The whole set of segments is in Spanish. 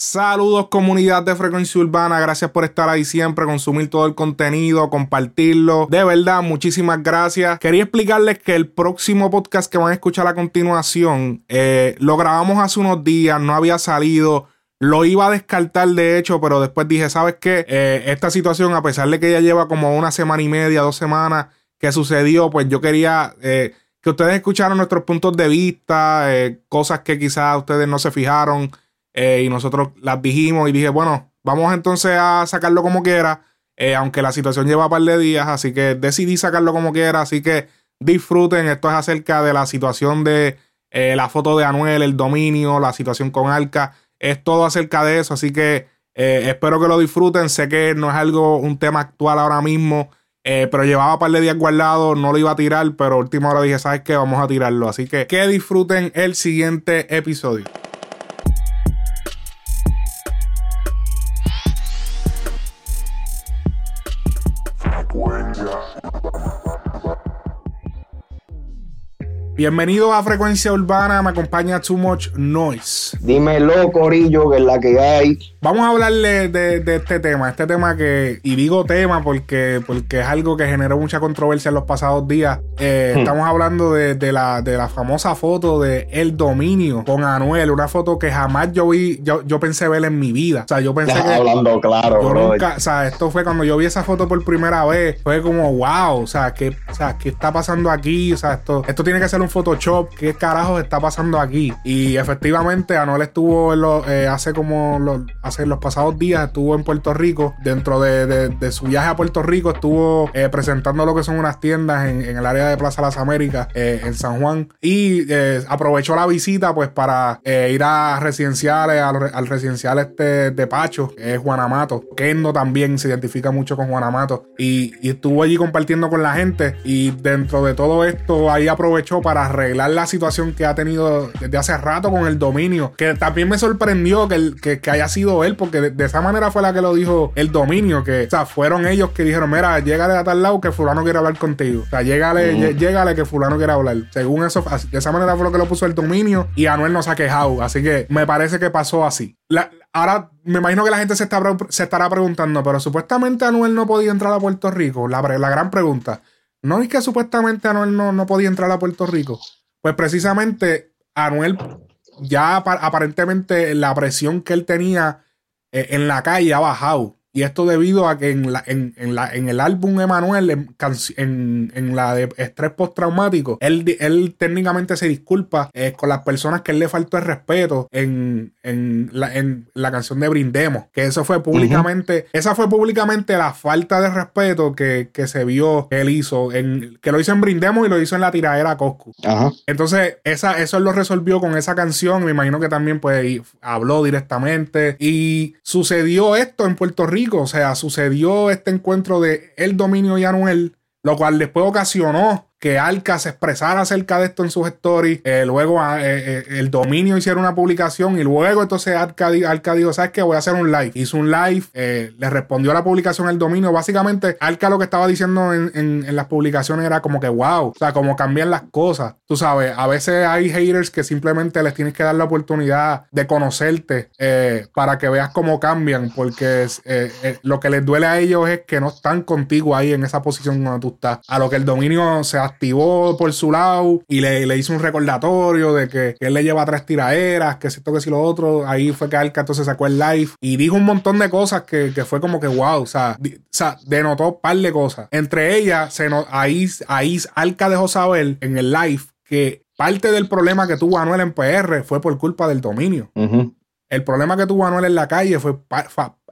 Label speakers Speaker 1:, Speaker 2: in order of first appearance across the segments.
Speaker 1: Saludos comunidad de frecuencia urbana, gracias por estar ahí siempre, consumir todo el contenido, compartirlo. De verdad, muchísimas gracias. Quería explicarles que el próximo podcast que van a escuchar a continuación eh, lo grabamos hace unos días, no había salido. Lo iba a descartar de hecho, pero después dije, ¿sabes qué? Eh, esta situación, a pesar de que ya lleva como una semana y media, dos semanas que sucedió, pues yo quería eh, que ustedes escucharan nuestros puntos de vista, cosas que quizás ustedes no se fijaron. Eh, y nosotros las dijimos y dije, bueno, vamos entonces a sacarlo como quiera, eh, aunque la situación lleva un par de días, así que decidí sacarlo como quiera, así que disfruten, esto es acerca de la situación de eh, la foto de Anuel, el dominio, la situación con Arca, es todo acerca de eso, así que espero que lo disfruten, sé que no es algo, un tema actual ahora mismo, pero llevaba un par de días guardado, no lo iba a tirar, pero última hora dije, ¿sabes qué? Vamos a tirarlo, así que que disfruten el siguiente episodio. Bienvenido a Frecuencia Urbana, me acompaña Too Much Noise.
Speaker 2: Dímelo, Corillo, que es la que hay.
Speaker 1: Vamos a hablarle de, este tema, este tema que, y digo tema porque, porque es algo que generó mucha controversia en los pasados días. Eh, hmm. Estamos hablando de, la, de la famosa foto de El Dominio con Anuel, una foto que jamás yo vi, yo, yo pensé ver en mi vida. O sea, yo pensé que.
Speaker 2: Hablando claro,
Speaker 1: yo nunca, o sea, esto fue cuando yo vi esa foto por primera vez, fue como, wow, o sea, ¿qué, o sea, ¿qué está pasando aquí? O sea, esto, esto tiene que ser un Photoshop, ¿qué carajo está pasando aquí? Y efectivamente, Anuel estuvo eh, hace como los, hace los pasados días, estuvo en Puerto Rico, dentro de, su viaje a Puerto Rico, estuvo eh, presentando lo que son unas tiendas en, el área de Plaza Las Américas, eh, en San Juan, y aprovechó la visita pues para ir a residenciales, al, residencial este de Pacho, es Juanamato. Kendo también se identifica mucho con Juanamato, y, y estuvo allí compartiendo con la gente, y dentro de todo esto ahí aprovechó para arreglar la situación que ha tenido desde hace rato con el dominio. Que también me sorprendió que, que, haya sido él, porque de, esa manera fue la que lo dijo el dominio. Que, o sea, fueron ellos que dijeron: Mira, llégale a tal lado que Fulano quiere hablar contigo. O sea, llégale, llégale que Fulano quiere hablar. Según eso, de esa manera fue lo que lo puso el dominio y Anuel no se ha quejado. Así que me parece que pasó así. ahora, me imagino que la gente se, está, se estará preguntando, pero supuestamente Anuel no podía entrar a Puerto Rico. La, la gran pregunta. No es que supuestamente Anuel no, no podía entrar a Puerto Rico. Pues precisamente Anuel ya aparentemente la presión que él tenía eh, en la calle ha bajado. Y esto debido a que en, la, en, la, en el álbum Emanuel, en, en, la de estrés postraumático, él, él técnicamente se disculpa eh, con las personas que él le faltó el respeto en, la, en la canción de Brindemos. Que eso fue públicamente, esa fue públicamente la falta de respeto que, se vio que él hizo, en, que lo hizo en Brindemos y lo hizo en la tiradera Coscu. Entonces, esa, eso él lo resolvió con esa canción. Me imagino que también pues habló directamente. Y sucedió esto en Puerto Rico o sea, sucedió este encuentro de el dominio y Anuel, lo cual después ocasionó que Alca se expresara acerca de esto en sus stories. Eh, luego ah, eh, eh, el dominio hiciera una publicación y luego entonces Alca, dijo, ¿sabes qué? Voy a hacer un live. Hizo un live, le respondió a la publicación el dominio. Básicamente, Alca lo que estaba diciendo en, las publicaciones era como que, wow, o sea, como cambian las cosas. Tú sabes, a veces hay haters que simplemente les tienes que dar la oportunidad de conocerte para que veas cómo cambian, porque lo que les duele a ellos es que no están contigo ahí en esa posición donde tú estás. A lo que el dominio se activó por su lado y le, hizo un recordatorio de que, él le lleva tres tiraderas, que si esto, que si lo otro. Ahí fue que Alca entonces sacó el live y dijo un montón de cosas que, fue como que wow, o sea, denotó un par de cosas. Entre ellas, se ahí, ahí Alca dejó saber en el live que parte del problema que tuvo Anuel en PR fue por culpa del dominio. El problema que tuvo Anuel en la calle fue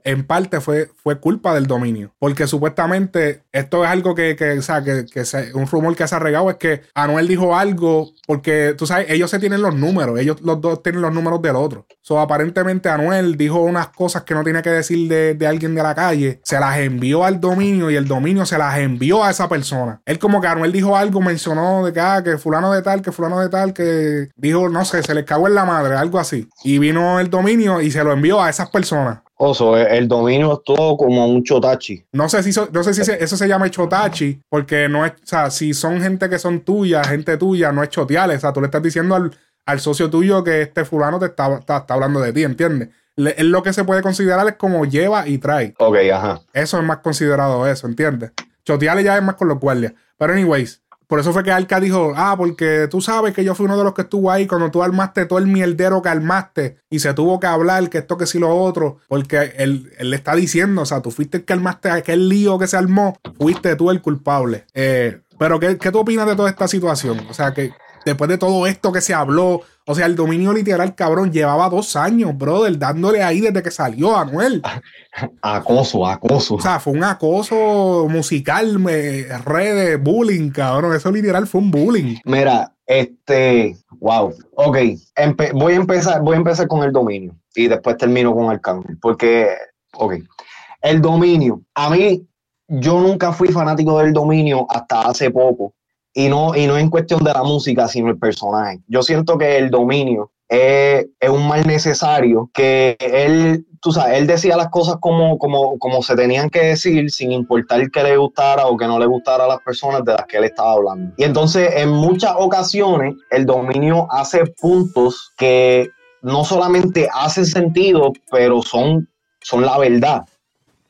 Speaker 1: en parte fue, fue culpa del dominio. Porque supuestamente esto es algo que, que o sea, que, que un rumor que se ha regado es que Anuel dijo algo, porque tú sabes, ellos se tienen los números, ellos los dos tienen los números del otro. So, aparentemente Anuel dijo unas cosas que no tenía que decir de, alguien de la calle, se las envió al dominio y el dominio se las envió a esa persona. Él como que Anuel dijo algo, mencionó de que, ah, que fulano de tal, que fulano de tal, que dijo, no sé, se le cagó en la madre, algo así. Y vino el dominio y se lo envió a esas personas.
Speaker 2: Oso, el dominio es todo como un chotachi.
Speaker 1: No sé si, no sé si eso se llama chotachi, porque no es, o sea, si son gente que son tuyas, gente tuya, no es choteales. O sea, tú le estás diciendo al, socio tuyo que este fulano te está, está, hablando de ti, ¿entiendes? le- él lo que se puede considerar es como lleva y trae.
Speaker 2: Ok, ajá.
Speaker 1: Eso es más considerado eso, ¿entiendes? Chotearle ya es más con los guardias. Pero anyways, por eso fue que Alca dijo, ah, porque tú sabes que yo fui uno de los que estuvo ahí cuando tú armaste todo el mierdero que armaste y se tuvo que hablar que esto que sí lo otro, porque él, él le está diciendo, o sea, tú fuiste el que armaste aquel lío que se armó, fuiste tú el culpable. Eh, pero ¿qué, ¿qué tú opinas de toda esta situación? O sea, que después de todo esto que se habló, o sea, el dominio literal, cabrón, llevaba dos años, brother, dándole ahí desde que salió Anuel.
Speaker 2: Acoso, acoso.
Speaker 1: O sea, fue un acoso musical, me, redes, bullying, cabrón. Eso literal fue un bullying.
Speaker 2: Mira, este, wow. Ok, empe- voy a empezar, voy a empezar con el dominio y después termino con Arcángel, porque, ok, el dominio, a mí, yo nunca fui fanático del dominio hasta hace poco y no, y no en cuestión de la música, sino el personaje. Yo siento que el dominio es, un mal necesario que él, tú sabes, él decía las cosas como, como, como se tenían que decir sin importar que le gustara o que no le gustara a las personas de las que él estaba hablando. Y entonces en muchas ocasiones el dominio hace puntos que no solamente hacen sentido, pero son, son la verdad.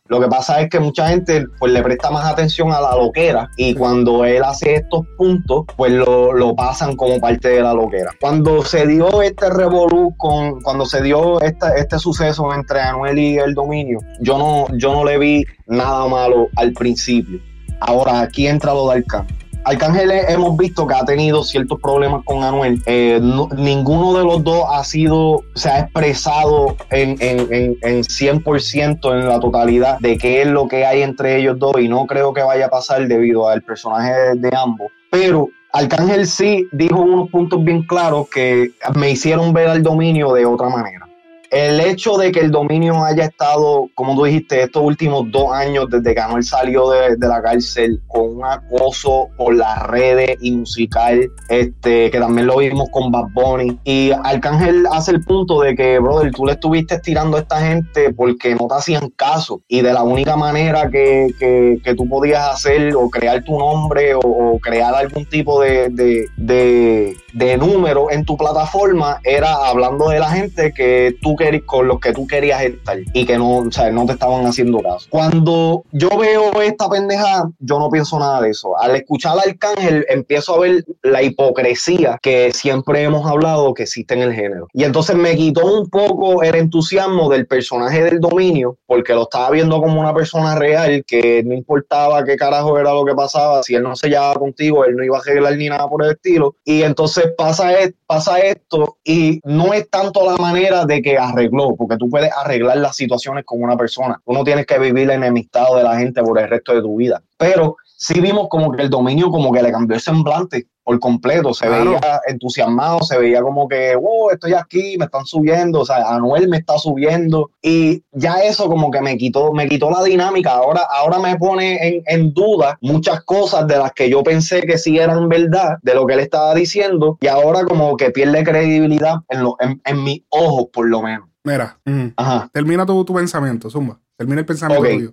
Speaker 2: Lo que pasa es que mucha gente pues le presta más atención a la loquera y cuando él hace estos puntos pues lo, lo pasan como parte de la loquera. Cuando se dio este revolú con, cuando se dio este suceso entre Anuel y el dominio, yo no, yo no le vi nada malo al principio. Ahora aquí entra lo de Arcángel. Arcángel eh, hemos visto que ha tenido ciertos problemas con Anuel. Eh, no- ninguno de los dos ha sido, se ha expresado en, en, en, en 100% en la totalidad de qué es lo que hay entre ellos dos y no creo que vaya a pasar debido al personaje de, de ambos. Pero Arcángel sí dijo unos puntos bien claros que me hicieron ver al dominio de otra manera. El hecho de que el dominio haya estado, como tú dijiste, estos últimos dos años desde que Anuel salió de, la cárcel con un acoso por las redes y musical, este, que también lo vimos con Bad Bunny. Y Arcángel hace el punto de que, brother, tú le estuviste tirando a esta gente porque no te hacían caso. Y de la única manera que, que, tú podías hacer o crear tu nombre o, o crear algún tipo de, de, de, de número en tu plataforma era hablando de la gente que tú querías, con los que tú querías estar y que no, o sea, no te estaban haciendo caso. Cuando yo veo esta pendeja, yo no pienso nada de eso. Al escuchar al Arcángel, empiezo a ver la hipocresía que siempre hemos hablado que existe en el género. Y entonces me quitó un poco el entusiasmo del personaje del dominio, porque lo estaba viendo como una persona real, que no importaba qué carajo era lo que pasaba, si él no se llevaba contigo, él no iba a arreglar ni nada por el estilo. Y entonces pasa, e- pasa esto y no es tanto la manera de que arregló, porque tú puedes arreglar las situaciones con una persona. Tú no tienes que vivir enemistado de la gente por el resto de tu vida. Pero sí vimos como que el dominio como que le cambió el semblante por completo, se
Speaker 1: Claro.
Speaker 2: veía entusiasmado, se veía como que, wow, estoy aquí, me están subiendo, o sea, Anuel me está subiendo y ya eso como que me quitó, me quitó la dinámica, ahora, ahora me pone en, en duda muchas cosas de las que yo pensé que sí eran verdad, de lo que él estaba diciendo y ahora como que pierde credibilidad en, lo, en, en mis ojos por lo menos.
Speaker 1: Mira.
Speaker 2: Ajá.
Speaker 1: termina tu, tu pensamiento, Zumba. Termina el pensamiento tuyo.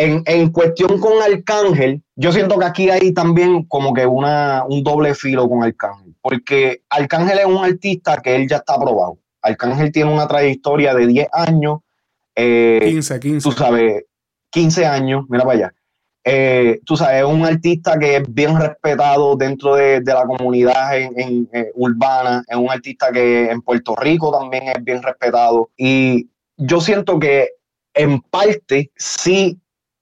Speaker 2: En, en cuestión con Arcángel, yo siento que aquí hay también como que una, un doble filo con Arcángel, porque Arcángel es un artista que él ya está aprobado. Arcángel tiene una trayectoria de 10 años, eh,
Speaker 1: 15, 15.
Speaker 2: tú sabes, 15 años, mira para allá. Eh, tú sabes, es un artista que es bien respetado dentro de, de la comunidad en, en, eh, urbana, es un artista que en Puerto Rico también es bien respetado y yo siento que en parte sí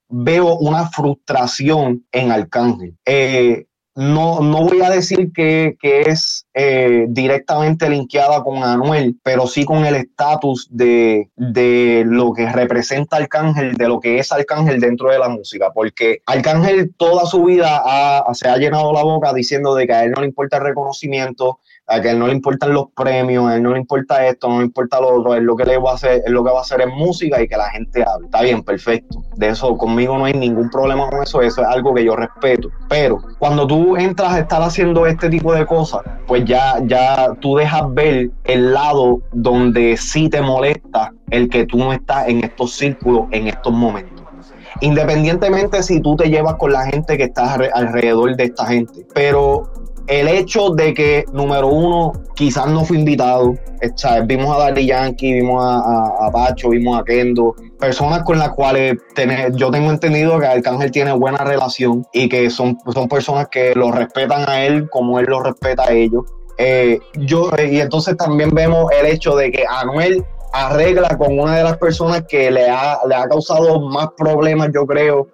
Speaker 2: veo una frustración en Arcángel. Eh, no, no voy a decir que, que es eh, directamente linkeada con Anuel, pero sí con el estatus de, de lo que representa Arcángel, de lo que es Arcángel dentro de la música, porque Arcángel toda su vida ha- se ha llenado la boca diciendo de que a él no le importa el reconocimiento, a que a él no le importan los premios, a él no le importa esto, no le importa lo otro, él lo que le va a hacer, él lo que va a hacer es música y que la gente hable. Está bien, perfecto. De eso conmigo no hay ningún problema con eso, eso es algo que yo respeto. Pero cuando tú entras a estar haciendo este tipo de cosas, pues ya, ya tú dejas ver el lado donde sí te molesta el que tú no estás en estos círculos en estos momentos independientemente si tú te llevas con la gente que está alre- alrededor de esta gente. Pero el hecho de que, número uno, quizás no fue invitado. Vimos a Daddy Yankee, vimos a, Pacho, vimos a Kendo, personas con las cuales yo tengo entendido que Arcángel tiene buena relación y que son, son personas que lo respetan a él como él lo respeta a ellos. Eh, yo, y entonces también vemos el hecho de que Anuel arregla con una de las personas que le ha, le ha causado más problemas, yo creo,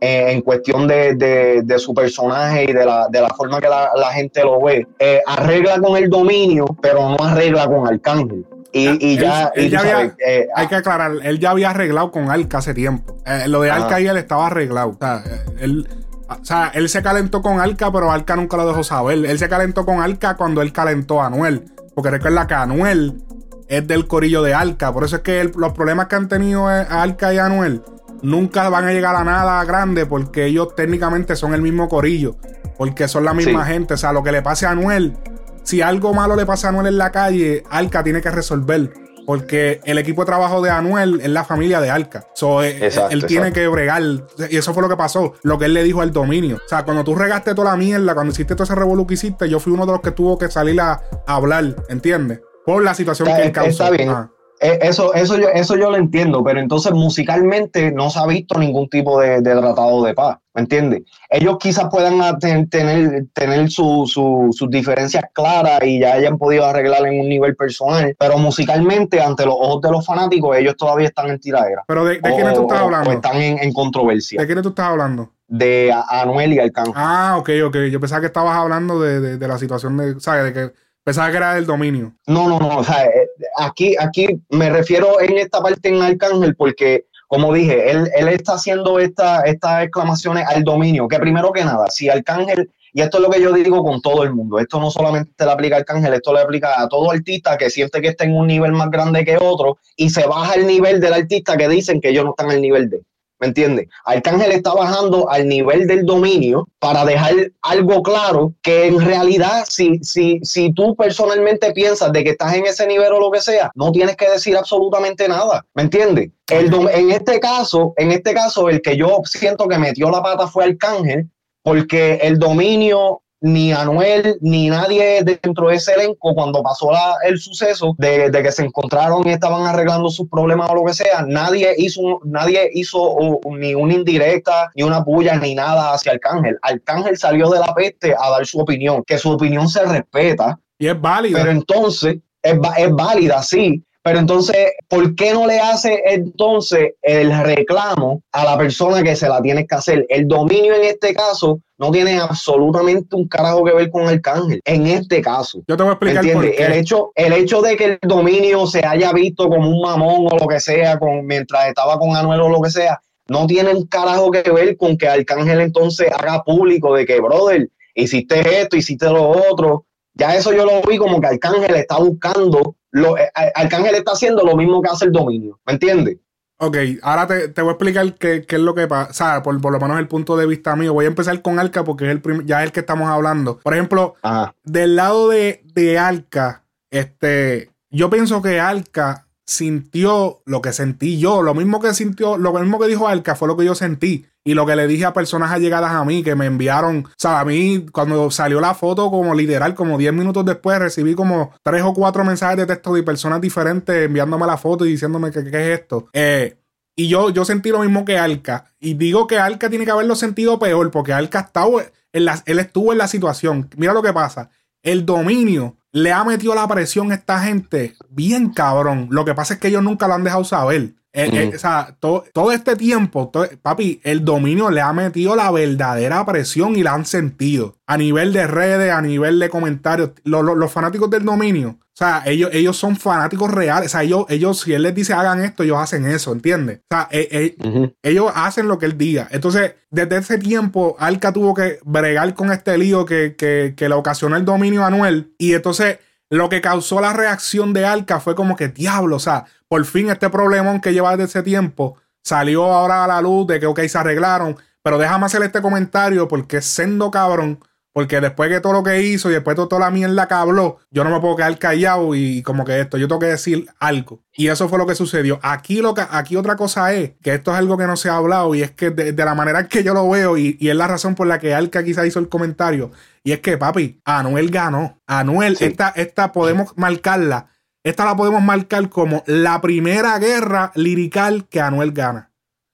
Speaker 2: eh, en cuestión de, su personaje y de la, forma que la, gente lo ve. Eh, arregla con el dominio, pero no arregla con Arcángel. Y, ya,
Speaker 1: eh, hay que aclarar, él ya había arreglado con Alca hace tiempo. lo de Alca y él estaba arreglado. O sea, él, o sea, él se calentó con Alca, pero Alca nunca lo dejó saber. Él se calentó con Alca cuando él calentó a Anuel. Porque recuerda que Anuel es del corillo de Alca. Por eso es que los problemas que han tenido Alca y Anuel nunca van a llegar a nada grande porque ellos técnicamente son el mismo corillo, porque son la misma gente. O sea, lo que le pase a Anuel, si algo malo le pasa a Anuel en la calle, Alca tiene que resolver. Porque el equipo de trabajo de Anuel es la familia de Alca. So, eh, él tiene que bregar. Y eso fue lo que pasó. Lo que él le dijo al dominio. O sea, cuando tú regaste toda la mierda, cuando hiciste todo ese revolú que hiciste, yo fui uno de los que tuvo que salir a, hablar. ¿Entiendes? Por la situación que él causó.
Speaker 2: Está bien. Eh, eso, eso, yo, eso yo lo entiendo, pero entonces musicalmente no se ha visto ningún tipo de, tratado de paz, ¿me entiendes? Ellos quizás puedan tener, tener sus diferencias claras y ya hayan podido arreglar en un nivel personal, pero musicalmente, ante los ojos de los fanáticos, ellos todavía están en tiradera.
Speaker 1: ¿Pero de, de quiénes tú estás hablando?
Speaker 2: están en, controversia.
Speaker 1: ¿De quiénes tú estás hablando?
Speaker 2: De Anuel y Alcántara.
Speaker 1: Ah, ok, ok. Yo pensaba que estabas hablando de, de la situación de, ¿sabes? De que Pensaba que era del dominio.
Speaker 2: No, no, no. O sea, eh, aquí, aquí me refiero en esta parte en Arcángel porque, como dije, él, él está haciendo esta, estas exclamaciones al dominio. Que primero que nada, si Arcángel, y esto es lo que yo digo con todo el mundo, esto no solamente le aplica a Arcángel, esto le aplica a todo artista que siente que está en un nivel más grande que otro y se baja el nivel del artista que dicen que ellos no están al nivel de. ¿Me entiendes? Arcángel está bajando al nivel del dominio para dejar algo claro que en realidad si, si, si tú personalmente piensas de que estás en ese nivel o lo que sea, no tienes que decir absolutamente nada. ¿Me entiendes? El en este caso, en este caso, el que yo siento que metió la pata fue Arcángel, porque el dominio ni Anuel ni nadie dentro de ese elenco cuando pasó el suceso de, que se encontraron y estaban arreglando sus problemas o lo que sea, nadie hizo, nadie hizo ni una indirecta, ni una puya, ni nada hacia Arcángel. Arcángel salió de la peste a dar su opinión, que su opinión se respeta.
Speaker 1: Y es válida.
Speaker 2: Pero entonces, es, es válida, sí, pero entonces, ¿por qué no le hace entonces el reclamo a la persona que se la tiene que hacer? El dominio en este caso no tiene absolutamente un carajo que ver con el cángel. En este caso.
Speaker 1: Yo te voy a explicar
Speaker 2: por qué. El hecho, el hecho de que el dominio se haya visto como un mamón o lo que sea, con, mientras estaba con Anuel o lo que sea, no tiene un carajo que ver con que Arcángel entonces haga público de que, brother, hiciste esto, hiciste lo otro. Ya eso yo lo vi como que Arcángel está buscando lo, eh, Arcángel está haciendo lo mismo que hace el dominio, ¿me entiendes?
Speaker 1: Ok, ahora te, voy a explicar qué, es lo que pasa, o sea, por, lo menos el punto de vista mío. Voy a empezar con Arca porque es el ya es el que estamos hablando. Por ejemplo, del lado de, de Arca, este, yo pienso que Arca sintió lo que sentí yo. Lo mismo que sintió, lo mismo que dijo Alca fue lo que yo sentí. Y lo que le dije a personas allegadas a mí que me enviaron. O sea, a mí, cuando salió la foto, como literal, como 10 minutos después, recibí como 3 o 4 mensajes de texto de personas diferentes enviándome la foto y diciéndome que qué es esto. Eh, y yo, yo sentí lo mismo que Alca. Y digo que Alca tiene que haberlo sentido peor, porque Alca estaba en la, él estuvo en la situación. Mira lo que pasa. El dominio le ha metido la presión a esta gente bien cabrón. Lo que pasa es que ellos nunca lo han dejado saber. Eh, eh, o sea, todo este tiempo, papi, el dominio le ha metido la verdadera presión y la han sentido. A nivel de redes, a nivel de comentarios. los fanáticos del dominio o sea, ellos, ellos son fanáticos reales. O sea, ellos, ellos, si él les dice hagan esto, ellos hacen eso, ¿entiendes? O sea, eh, eh, ellos hacen lo que él diga. Entonces, desde ese tiempo, Alca tuvo que bregar con este lío que, que, que le ocasionó el dominio Anuel. Y entonces, lo que causó la reacción de Alca fue como que, diablo, o sea, por fin este problemón que lleva desde ese tiempo salió ahora a la luz de que, ok, se arreglaron. Pero déjame hacer este comentario porque siendo cabrón Porque después que todo lo que hizo y después de toda la mierda que habló, yo no me puedo quedar callado y como que esto, yo tengo que decir algo. Y eso fue lo que sucedió. Aquí, lo que, aquí otra cosa es que esto es algo que no se ha hablado y es que de, la manera que yo lo veo y, es la razón por la que Alca quizá hizo el comentario. Y es que, papi, Anuel ganó. Anuel, esta, esta podemos marcarla. Esta la podemos marcar como la primera guerra lirical que Anuel gana.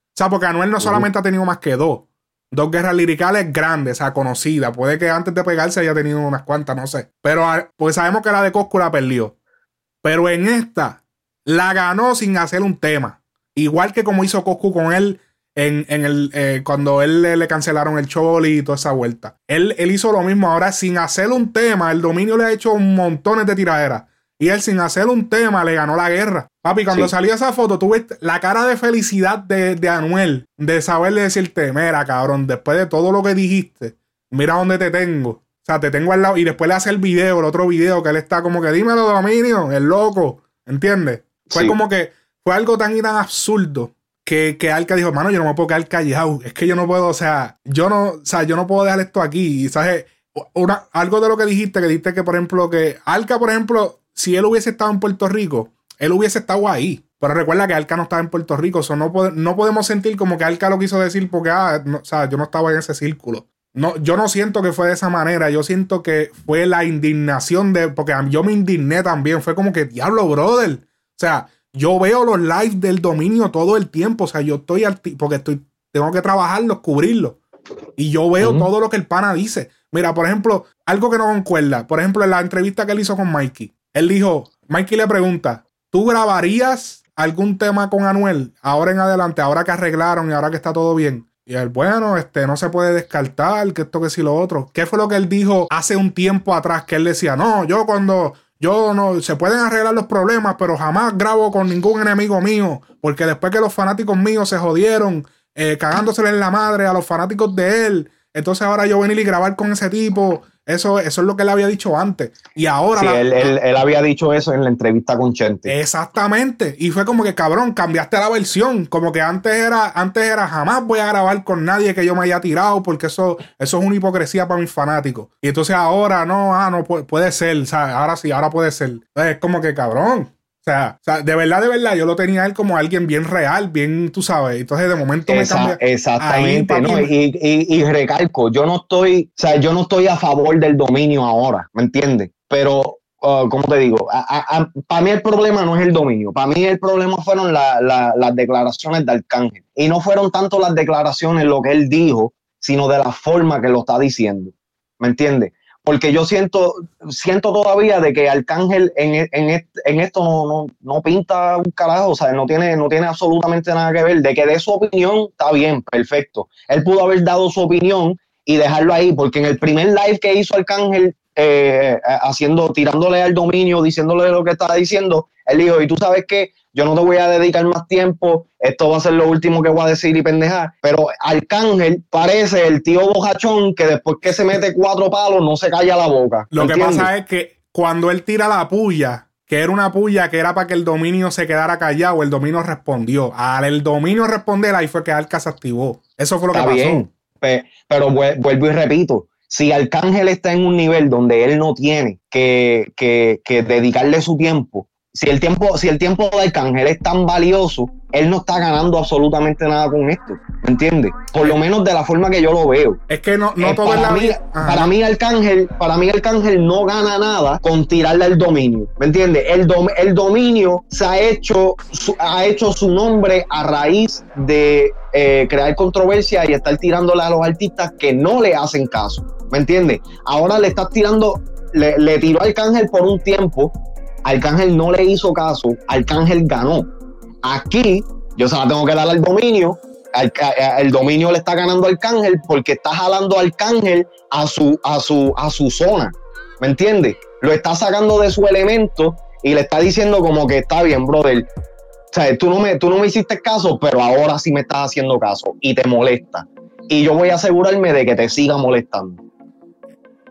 Speaker 1: O sea, porque Anuel no solamente ha tenido más que dos dos guerras liricales grandes, o sea, conocidas. Puede que antes de pegarse haya tenido unas cuantas, no sé. Pero ah, pues sabemos que la de Coscu la perdió. Pero en esta, la ganó sin hacer un tema. Igual que como hizo Coscu con él en, el, eh, cuando él le, cancelaron el show y toda esa vuelta. Él, él hizo lo mismo ahora sin hacer un tema. El dominio le ha hecho montones de tiraderas. Y él sin hacer un tema le ganó la guerra. Papi, cuando salió esa foto, tuve la cara de felicidad de, Anuel, de saberle decirte, mira, cabrón, después de todo lo que dijiste, mira dónde te tengo. O sea, te tengo al lado. Y después le hace el video, el otro video, que él está como que, dímelo, Dominio, el loco. ¿Entiendes? Fue como que, fue algo tan y tan absurdo que, que Alca dijo, mano, yo no me puedo quedar callado. Es que yo no puedo, o sea, yo no, o sea, yo no puedo dejar esto aquí. Y, ¿sabes? Una, algo de lo que dijiste, que dijiste que, por ejemplo, que Alca, por ejemplo, si él hubiese estado en Puerto Rico, él hubiese estado ahí. Pero recuerda que Alca no estaba en Puerto Rico, so no, no podemos sentir como que Alca lo quiso decir porque, ah, o sea, yo no estaba en ese círculo. No, yo no siento que fue de esa manera, yo siento que fue la indignación de, porque yo me indigné también, fue como que, diablo, brother. O sea, yo veo los lives del dominio todo el tiempo, o sea, yo estoy, porque estoy, tengo que trabajarlos, cubrirlos. Y yo veo todo lo que el pana dice. Mira, por ejemplo, algo que no concuerda, por ejemplo, en la entrevista que él hizo con Mikey, él dijo, Mikey le pregunta, ¿tú grabarías algún tema con Anuel ahora en adelante, ahora que arreglaron y ahora que está todo bien? Y él, bueno, este, no se puede descartar que esto que sí lo otro. ¿Qué fue lo que él dijo hace un tiempo atrás? Que él decía, no, yo cuando, yo no, se pueden arreglar los problemas, pero jamás grabo con ningún enemigo mío, porque después que los fanáticos míos se jodieron, eh, cagándosele en la madre a los fanáticos de él, entonces ahora yo venir y grabar con ese tipo eso, eso es lo que él había dicho antes. Y ahora.
Speaker 2: Sí, él, había dicho eso en la entrevista con Chente.
Speaker 1: Exactamente. Y fue como que, cabrón, cambiaste la versión. Como que antes era, antes era jamás voy a grabar con nadie que yo me haya tirado, porque eso, eso es una hipocresía para mis fanáticos. Y entonces ahora no, ah, no puede, ser. O sea, ahora sí, ahora puede ser. es como que, cabrón. O sea, de verdad, de verdad, yo lo tenía él como alguien bien real, bien, tú sabes. Entonces, de momento me cambia.
Speaker 2: Exactamente, ¿no? Y, recalco, yo no estoy, o sea, yo no estoy a favor del dominio ahora, ¿me entiendes? Pero, uh, como te digo, para mí el problema no es el dominio, para mí el problema fueron las declaraciones de Arcángel. Y no fueron tanto las declaraciones, lo que él dijo, sino de la forma que lo está diciendo, ¿me entiendes? Porque yo siento, siento todavía de que Arcángel en, en, esto no, no, pinta un carajo, o sea, no tiene, no tiene absolutamente nada que ver. De que dé su opinión, está bien, perfecto. Él pudo haber dado su opinión y dejarlo ahí, porque en el primer live que hizo Arcángel, eh, haciendo, tirándole al dominio, diciéndole lo que estaba diciendo, él dijo, y tú sabes que yo no te voy a dedicar más tiempo, esto va a ser lo último que voy a decir y pendejar. Pero Arcángel parece el tío bojachón que después que se mete cuatro palos no se calla la boca.
Speaker 1: Lo que pasa es que cuando él tira la puya, que era una puya que era para que el dominio se quedara callado, el dominio respondió. Al el dominio responder, ahí fue que Arca se activó. Eso fue lo que pasó. Bien,
Speaker 2: pero vuelvo y repito. Si Arcángel está en un nivel donde él no tiene que, que dedicarle su tiempo si el tiempo, si el tiempo de Arcángel es tan valioso, él no está ganando absolutamente nada con esto. ¿Me entiendes? Por lo menos de la forma que yo lo veo.
Speaker 1: Es que no, no
Speaker 2: eh, todo para, mí, para mí, Arcángel, para mí, Arcángel no gana nada con tirarle el dominio. ¿Me entiendes? El, el dominio se ha hecho, ha hecho su nombre a raíz de eh, crear controversia y estar tirándole a los artistas que no le hacen caso. ¿Me entiendes? Ahora le estás tirando, le, le tiró a Arcángel por un tiempo Arcángel no le hizo caso, Arcángel ganó. Aquí yo se la tengo que dar al dominio, el dominio le está ganando Arcángel porque está jalando Arcángel a su, a su, a su zona. ¿Me entiendes? Lo está sacando de su elemento y le está diciendo como que está bien, brother. O sea, tú no me, tú no me hiciste caso, pero ahora sí me estás haciendo caso y te molesta. Y yo voy a asegurarme de que te siga molestando.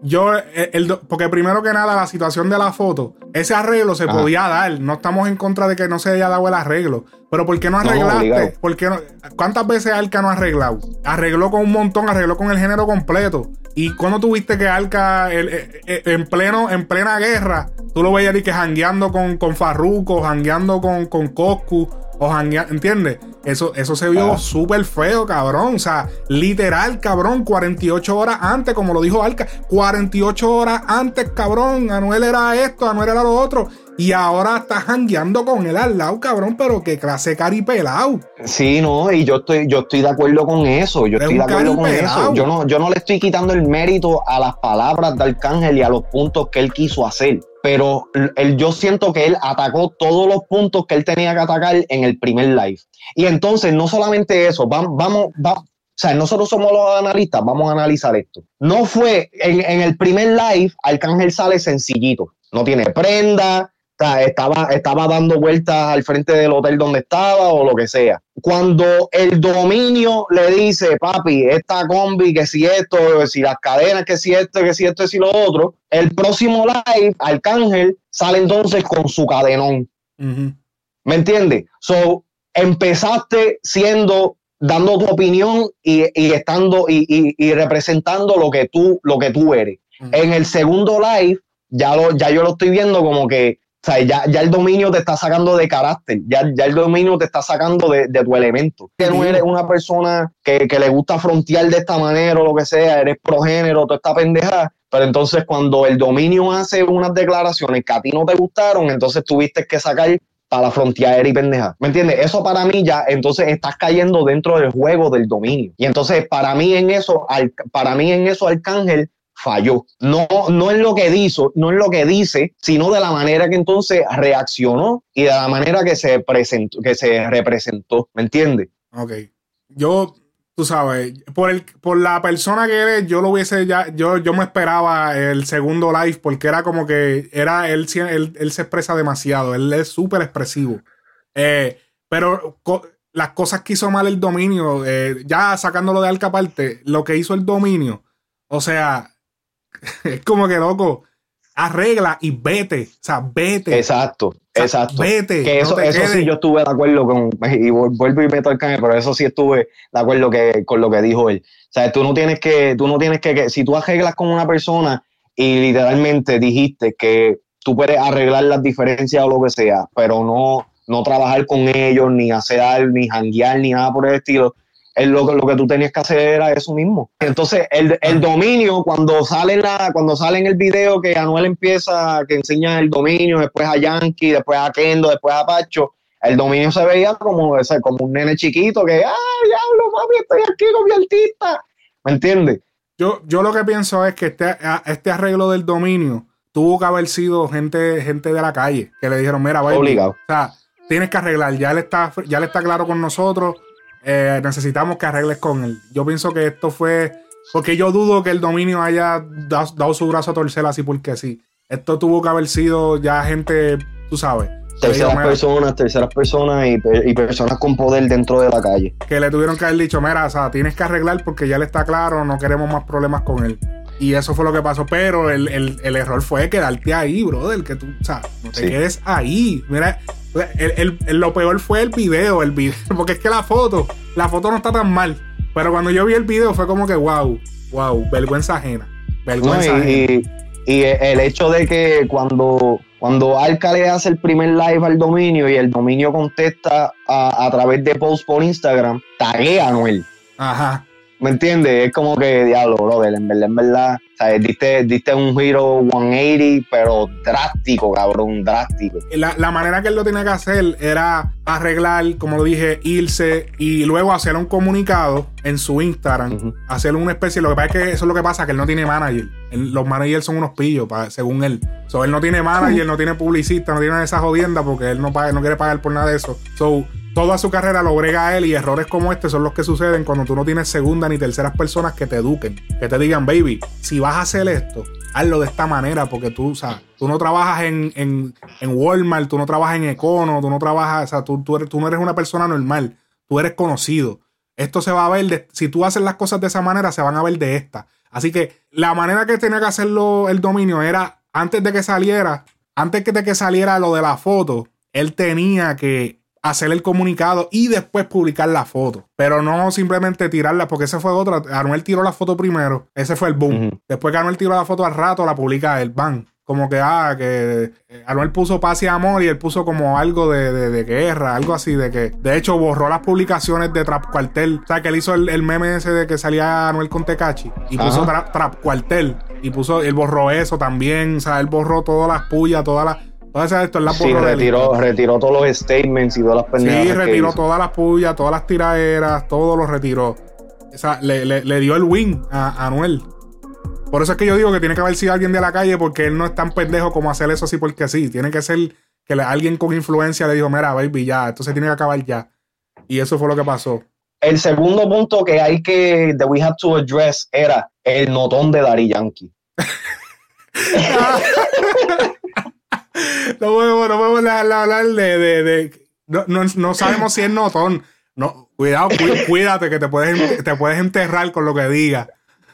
Speaker 1: Yo, eh, el, porque primero que nada, la situación de la foto, ese arreglo se podía dar. No estamos en contra de que no se haya dado el arreglo. Pero ¿por qué no arreglaste? ¿Por qué no? ¿Cuántas veces Alca no ha arreglado? Arregló con un montón, arregló con el género completo. Y cuando tuviste que Alca eh, eh, en pleno, en plena guerra, tú lo veías y que jangueando con, con Farruko, jangueando con, con Coscu o janguear, ¿entiendes? Eso, eso se vio súper feo, cabrón. O sea, literal, cabrón, 48 horas antes, como lo dijo Alca, 48 horas antes, cabrón. Anuel era esto, Anuel era lo otro. Y ahora está jangueando con él al lado, cabrón, pero qué clase caripelado.
Speaker 2: Sí, no, y yo estoy, yo estoy de acuerdo con eso. Yo estoy de acuerdo con eso. Yo no, yo no le estoy quitando el mérito a las palabras de Arcángel y a los puntos que él quiso hacer pero él, yo siento que él atacó todos los puntos que él tenía que atacar en el primer live. Y entonces, no solamente eso, vamos, vamos, o sea, nosotros somos los analistas, vamos a analizar esto. No fue en, en el primer live, Arcángel sale sencillito, no tiene prenda, estaba, estaba dando vueltas al frente del hotel donde estaba o lo que sea. Cuando el dominio le dice, papi, esta combi, que si esto, si las cadenas, que si esto, que si esto, que si lo otro, el próximo live, Arcángel, sale entonces con su cadenón. ¿Me entiendes? So, empezaste siendo, dando tu opinión y, estando y, y, representando lo que tú, lo que tú eres. En el segundo live, ya, lo, ya yo lo estoy viendo como que o sea, ya, ya, el dominio te está sacando de carácter, ya, ya el dominio te está sacando de, tu elemento. Que no eres una persona que, le gusta frontear de esta manera o lo que sea, eres progénero, toda esta pendeja. Pero entonces cuando el dominio hace unas declaraciones que a ti no te gustaron, entonces tuviste que sacar para la frontear y pendeja. ¿Me entiendes? Eso para mí ya, entonces estás cayendo dentro del juego del dominio. Y entonces para mí en eso, para mí en eso Arcángel falló. No, no es lo que dijo, no es lo que dice, sino de la manera que entonces reaccionó y de la manera que se presentó, que se representó. ¿Me entiendes?
Speaker 1: Ok. Yo, tú sabes, por el, por la persona que eres, yo lo hubiese ya, yo, yo me esperaba el segundo live, porque era como que era él, él, se expresa demasiado, él es súper expresivo. Eh, pero las cosas que hizo mal el dominio, eh, ya sacándolo de alca parte, lo que hizo el dominio, o sea, es como que loco, arregla y vete. O sea, vete.
Speaker 2: Exacto, exacto.
Speaker 1: Vete.
Speaker 2: Que eso, eso sí yo estuve de acuerdo con, y vuelvo y meto el cambio, pero eso sí estuve de acuerdo que, con lo que dijo él. O sea, tú no tienes que, tú no tienes que, que, si tú arreglas con una persona y literalmente dijiste que tú puedes arreglar las diferencias o lo que sea, pero no, no trabajar con ellos, ni hacer, ni janguear, ni nada por el estilo, lo, lo que tú tenías que hacer era eso mismo. Entonces, el, el dominio, cuando sale, la, cuando sale en el video que Anuel empieza, que enseña el dominio, después a Yankee, después a Kendo, después a Pacho, el dominio se veía como, ese, como un nene chiquito que, ¡ah, diablo, mami, estoy aquí con mi artista! ¿Me entiendes?
Speaker 1: Yo, yo lo que pienso es que este, este arreglo del dominio tuvo que haber sido gente, gente de la calle que le dijeron, mira, vaya.
Speaker 2: Obligado.
Speaker 1: O sea, tienes que arreglar, ya le está, ya le está claro con nosotros eh, necesitamos que arregles con él. Yo pienso que esto fue. Porque yo dudo que el dominio haya dado, su brazo a torcer así porque sí. Esto tuvo que haber sido ya gente, tú sabes.
Speaker 2: Terceras personas, terceras personas y, personas con poder dentro de la calle.
Speaker 1: Que le tuvieron que haber dicho, mira, o sea, tienes que arreglar porque ya le está claro, no queremos más problemas con él. Y eso fue lo que pasó. Pero el, error fue quedarte ahí, brother. Que tú, o sea, no te quedes ahí. Mira, el, lo peor fue el video, el video. Porque es que la foto, la foto no está tan mal. Pero cuando yo vi el video fue como que, wow, wow, vergüenza ajena. Vergüenza
Speaker 2: y, Y, el hecho de que cuando, cuando Alca le hace el primer live al dominio y el dominio contesta a, a través de post por Instagram, taguea a Noel.
Speaker 1: Ajá.
Speaker 2: ¿Me entiendes? Es como que, diablo, brother, en verdad, en verdad, Diste, diste un giro 180, pero drástico, cabrón, drástico.
Speaker 1: La, la, manera que él lo tenía que hacer era arreglar, como lo dije, irse y luego hacer un comunicado en su Instagram, hacer una especie, lo que pasa es que eso es lo que pasa, que él no tiene manager. los managers son unos pillos, según él. So, él no tiene manager, no tiene publicista, no tiene esa jodienda porque él no, paga, no quiere pagar por nada de eso. So, toda su carrera lo brega él y errores como este son los que suceden cuando tú no tienes segunda ni terceras personas que te eduquen, que te digan, baby, si vas a hacer esto, hazlo de esta manera, porque tú, o sea, tú no trabajas en, en, en Walmart, tú no trabajas en Econo, tú no trabajas, o sea, tú, tú, tú no eres una persona normal, tú eres conocido. Esto se va a ver, de, si tú haces las cosas de esa manera, se van a ver de esta. Así que la manera que tenía que hacerlo el dominio era antes de que saliera, antes de que saliera lo de la foto, él tenía que hacer el comunicado y después publicar la foto. Pero no simplemente tirarla, porque ese fue otro. Anuel tiró la foto primero, ese fue el boom. Después que Anuel tiró la foto al rato, la publica el ban. Como que, ah, que eh, Anuel puso paz y amor y él puso como algo de, guerra, algo así, de que, de hecho, borró las publicaciones de Trap Cuartel. O sea, que él hizo el, meme ese de que salía Anuel con Tecachi y puso Trap, Cuartel y puso, él borró eso también, o sea, él borró todas las pullas, todas las esto la
Speaker 2: sí, retiró, retiró todos los statements y todas las
Speaker 1: pendejadas. Sí, retiró todas las pullas, todas las tiraderas, todo lo retiró. O sea, le, dio el win a, Anuel. Por eso es que yo digo que tiene que haber sido alguien de la calle porque él no es tan pendejo como hacer eso así porque sí. Tiene que ser que alguien con influencia le dijo, mira, baby, ya, esto se tiene que acabar ya. Y eso fue lo que pasó.
Speaker 2: El segundo punto que hay que, that we have to address era el notón de Dari Yankee.
Speaker 1: no podemos, no podemos hablar de. de, no, no, sabemos si es notón. No, cuidado, cuídate que te puedes, te puedes enterrar con lo que diga.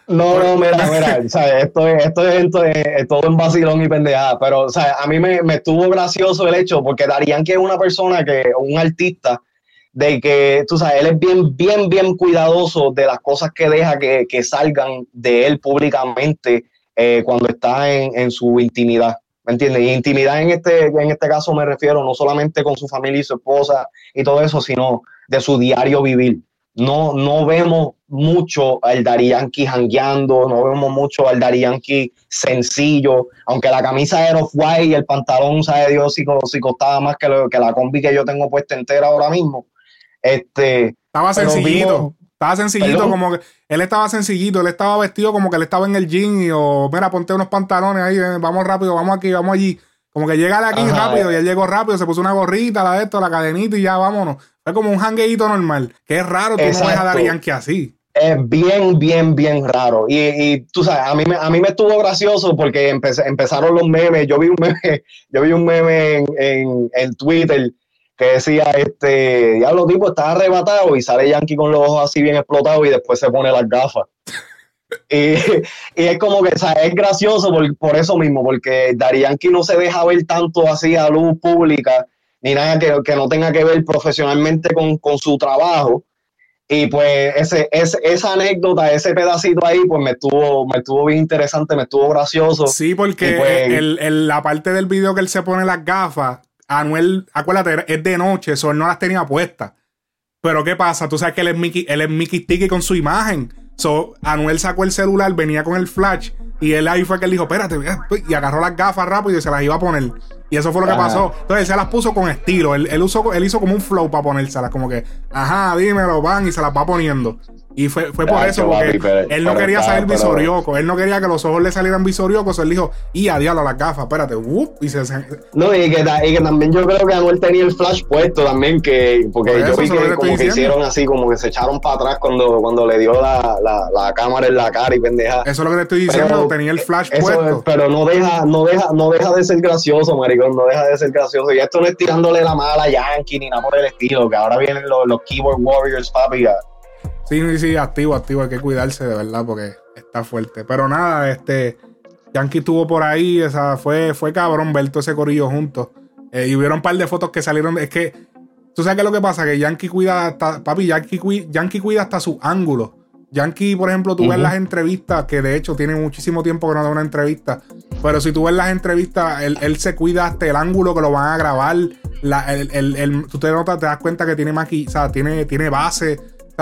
Speaker 2: No, no, mira, mira, esto es, esto es, todo en vacilón y pendejada, pero o sea, a mí me, me, estuvo gracioso el hecho, porque Darían que es una persona que, un artista, de que, tú sabes, él es bien, bien, bien cuidadoso de las cosas que deja que, que salgan de él públicamente eh, cuando está en, en su intimidad. ¿Me entiendes? Y intimidad en este, en este caso me refiero no solamente con su familia y su esposa y todo eso, sino de su diario vivir. No, no vemos mucho al Yankee jangueando, no vemos mucho al Yankee sencillo, aunque la camisa era off-white y el pantalón, sabe Dios, si, si costaba más que, lo, que la combi que yo tengo puesta entera ahora mismo. Este,
Speaker 1: Estaba sencillito. Estaba sencillito, como que él estaba sencillito, él estaba vestido como que él estaba en el gym y o, mira, ponte unos pantalones ahí, vamos rápido, vamos aquí, vamos allí. Como que llega de aquí rápido y él llegó rápido, se puso una gorrita, la de esto, la cadenita y ya vámonos. Fue como un hangueito normal. Que es raro tú no ves a Dari Yankee así.
Speaker 2: Es bien, bien, bien raro. Y, y, tú sabes, a mí, me, a mí me estuvo gracioso porque empezaron los memes. Yo vi un meme, yo vi un meme en, en, en Twitter que decía, este, diablo tipo, está arrebatado y sale Yankee con los ojos así bien explotados y después se pone las gafas. y, es como que, o sea, es gracioso por, eso mismo, porque Dari Yankee no se deja ver tanto así a luz pública, ni nada que, no tenga que ver profesionalmente con, su trabajo. Y pues ese, esa anécdota, ese pedacito ahí, pues me estuvo, me estuvo bien interesante, me estuvo gracioso.
Speaker 1: Sí, porque pues la parte del video que él se pone las gafas, Anuel, acuérdate, es de noche, eso él no las tenía puestas. Pero ¿qué pasa? Tú sabes que él es Mickey, él es Mickey Sticky con su imagen. So, Anuel sacó el celular, venía con el flash y él ahí fue que él dijo, espérate, y agarró las gafas rápido y se las iba a poner. Y eso fue lo que pasó. Entonces él se las puso con estilo. Él, él, usó, él hizo como un flow para ponérselas, como que, ajá, dímelo, van, y se las va poniendo. Y fue, fue por eso, porque él no quería salir visorioco. Él no quería que los ojos le salieran visoriocos. Él dijo, y a diablo las gafas, espérate. y se,
Speaker 2: No, y que, y que, también yo creo que Anuel tenía el flash puesto también, que porque yo vi que como que hicieron así, como que se echaron para atrás cuando, cuando le dio la, la, la, cámara en la cara y pendeja.
Speaker 1: Eso es lo que te estoy diciendo, tenía el flash puesto.
Speaker 2: Pero no deja, no deja, no deja de ser gracioso, maricón, no deja de ser gracioso. Y esto no es tirándole la mala a Yankee ni nada por el estilo, que ahora vienen los, los keyboard warriors, papi,
Speaker 1: Sí, sí, activo, activo. Hay que cuidarse de verdad porque está fuerte. Pero nada, este. Yankee estuvo por ahí. O sea, fue, fue cabrón ver todo ese corillo juntos. Eh, y hubieron un par de fotos que salieron. Es que. ¿Tú sabes qué es lo que pasa? Que Yankee cuida hasta. Papi, Yankee, Yankee cuida hasta su ángulo. Yankee, por ejemplo, tú ves las entrevistas, que de hecho tiene muchísimo tiempo que no da una entrevista. Pero si tú ves las entrevistas, él, se cuida hasta el ángulo que lo van a grabar. el, tú te notas, te das cuenta que tiene maqui, o sea, tiene, tiene base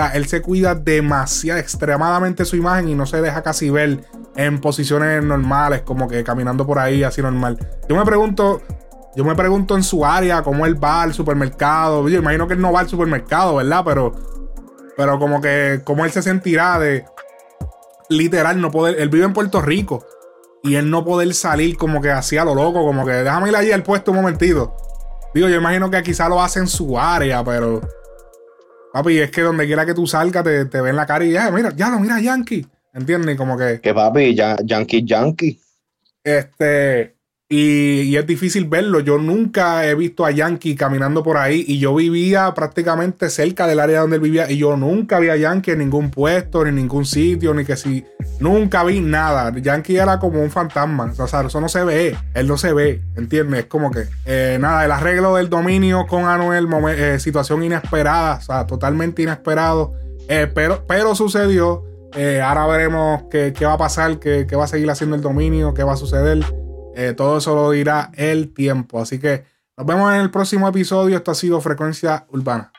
Speaker 1: él se cuida demasiado, extremadamente su imagen y no se deja casi ver en posiciones normales, como que caminando por ahí así normal. Yo me pregunto, yo me pregunto en su área cómo él va al supermercado. Yo imagino que él no va al supermercado, ¿verdad? Pero, pero como que cómo él se sentirá de literal no poder. Él vive en Puerto Rico y él no poder salir como que así a lo loco, como que déjame ir allí al puesto un momentito. Digo, yo imagino que quizá lo hace en su área, pero Papi, es que donde quiera que tú salgas te, te ven la cara y ya, mira, ya lo mira Yankee. ¿Entiendes? Como que.
Speaker 2: Que papi, ya, Yankee, Yankee.
Speaker 1: Este. Y, es difícil verlo. Yo nunca he visto a Yankee caminando por ahí y yo vivía prácticamente cerca del área donde él vivía y yo nunca vi a Yankee en ningún puesto, ni en ningún sitio, ni que si nunca vi nada. Yankee era como un fantasma, o sea, eso no se ve, él no se ve, ¿entiendes? Es como que eh, nada, el arreglo del dominio con Anuel, eh, situación inesperada, o sea, totalmente inesperado, eh, pero, pero sucedió. ahora veremos qué, qué, va a pasar, qué, qué va a seguir haciendo el dominio, qué va a suceder. Eh, todo eso lo dirá el tiempo. Así que nos vemos en el próximo episodio. Esto ha sido Frecuencia Urbana.